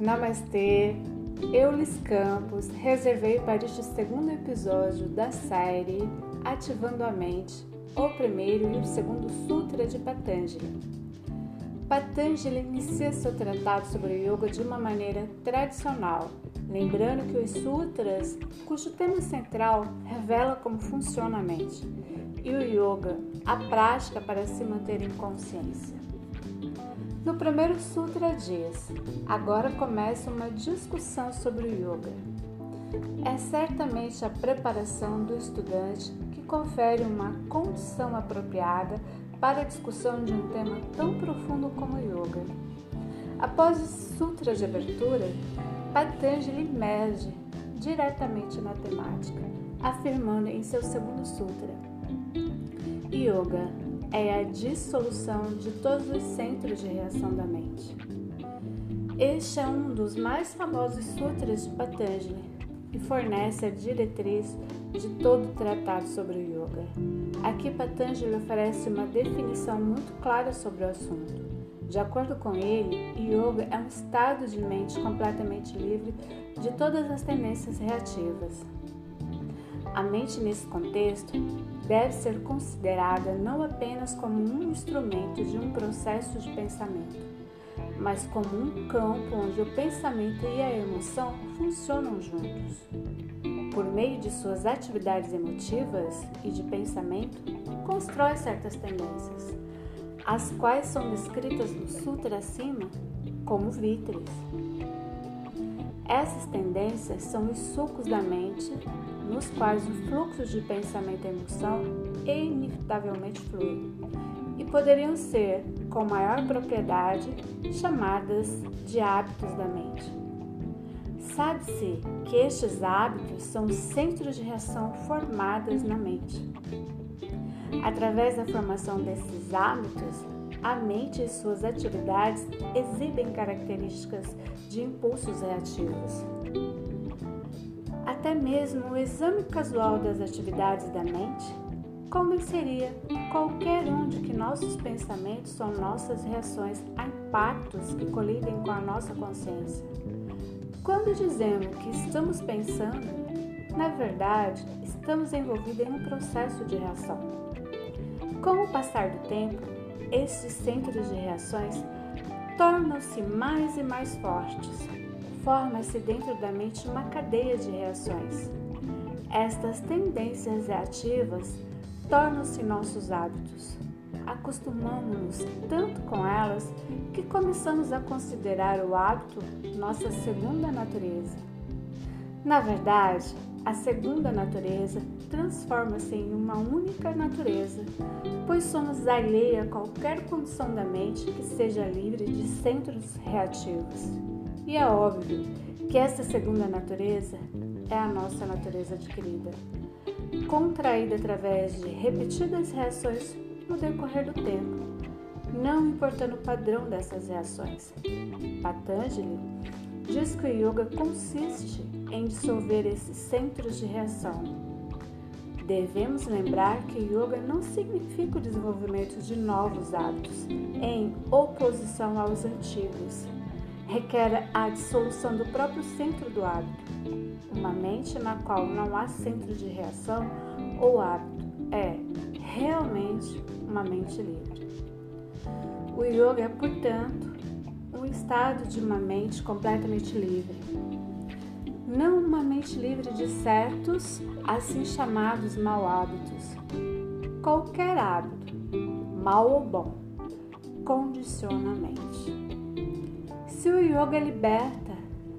Namastê, Eulis Campos, reservei para este segundo episódio da série Ativando a Mente, o primeiro e o segundo Sutra de Patanjali. Patanjali inicia seu tratado sobre o yoga de uma maneira tradicional, lembrando que os sutras, cujo tema central revela como funciona a mente, e o yoga, a prática para se manter em consciência. No primeiro sutra diz: agora começa uma discussão sobre o yoga. É certamente a preparação do estudante que confere uma condição apropriada para a discussão de um tema tão profundo como o yoga. Após o sutra de abertura, Patanjali emerge diretamente na temática, afirmando em seu segundo sutra: Yoga é a dissolução de todos os centros de reação da mente. Este é um dos mais famosos sutras de Patanjali e fornece a diretriz de todo o tratado sobre o yoga. Aqui Patanjali oferece uma definição muito clara sobre o assunto. De acordo com ele, yoga é um estado de mente completamente livre de todas as tendências reativas. A mente, nesse contexto, deve ser considerada não apenas como um instrumento de um processo de pensamento, mas como um campo onde o pensamento e a emoção funcionam juntos. Por meio de suas atividades emotivas e de pensamento, constrói certas tendências, as quais são descritas no Sutra acima como vítreos. Essas tendências são os sucos da mente nos quais o fluxo de pensamento e emoção inevitavelmente flui, e poderiam ser, com maior propriedade, chamadas de hábitos da mente. Sabe-se que estes hábitos são centros de reação formadas na mente. Através da formação desses hábitos, a mente e suas atividades exibem características de impulsos reativos. Até mesmo o exame casual das atividades da mente convenceria qualquer um de que nossos pensamentos são nossas reações a impactos que colidem com a nossa consciência. Quando dizemos que estamos pensando, na verdade, estamos envolvidos em um processo de reação. Com o passar do tempo, esses centros de reações tornam-se mais e mais fortes. Forma-se dentro da mente uma cadeia de reações. Estas tendências reativas tornam-se nossos hábitos. Acostumamos-nos tanto com elas que começamos a considerar o hábito nossa segunda natureza. Na verdade, a segunda natureza transforma-se em uma única natureza, pois somos alheia a qualquer condição da mente que seja livre de centros reativos. E é óbvio que essa segunda natureza é a nossa natureza adquirida, contraída através de repetidas reações no decorrer do tempo, não importando o padrão dessas reações. Patanjali diz que o yoga consiste em dissolver esses centros de reação. Devemos lembrar que yoga não significa o desenvolvimento de novos hábitos em oposição aos antigos. Requer a dissolução do próprio centro do hábito. Uma mente na qual não há centro de reação ou hábito é realmente uma mente livre. O yoga é, portanto, um estado de uma mente completamente livre, não uma mente livre de certos, assim chamados mal hábitos. Qualquer hábito, mal ou bom, condiciona a mente. Se o yoga liberta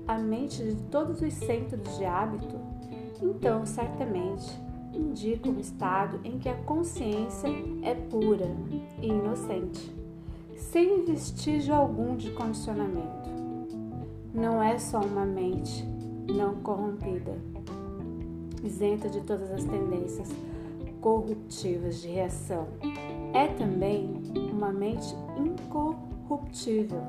a mente de todos os centros de hábito, então certamente indica um estado em que a consciência é pura e inocente, sem vestígio algum de condicionamento. Não é só uma mente não corrompida, isenta de todas as tendências corruptivas de reação. É também uma mente incorruptível.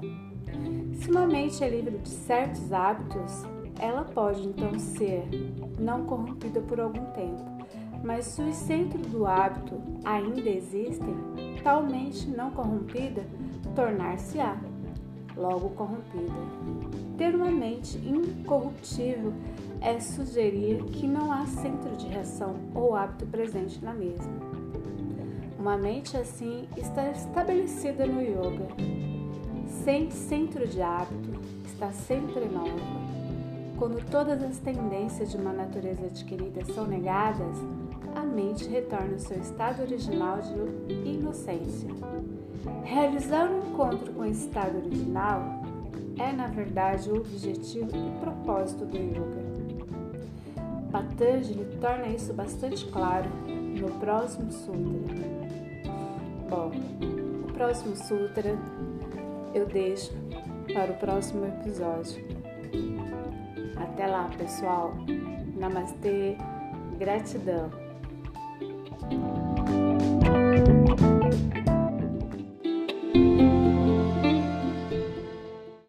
Se uma mente é livre de certos hábitos, ela pode então ser não corrompida por algum tempo, mas se os centros do hábito ainda existem, tal mente não corrompida tornar-se-á logo corrompida. Ter uma mente incorruptível é sugerir que não há centro de reação ou hábito presente na mesma. Uma mente assim está estabelecida no yoga, centro de hábito, está sempre nova. Quando todas as tendências de uma natureza adquirida são negadas, a mente retorna ao seu estado original de inocência. Realizar um encontro com esse estado original é, na verdade, o objetivo e propósito do yoga. Patanjali torna isso bastante claro no próximo sutra. Bom, o próximo sutra eu deixo para o próximo episódio. Até lá, pessoal. Namastê, gratidão.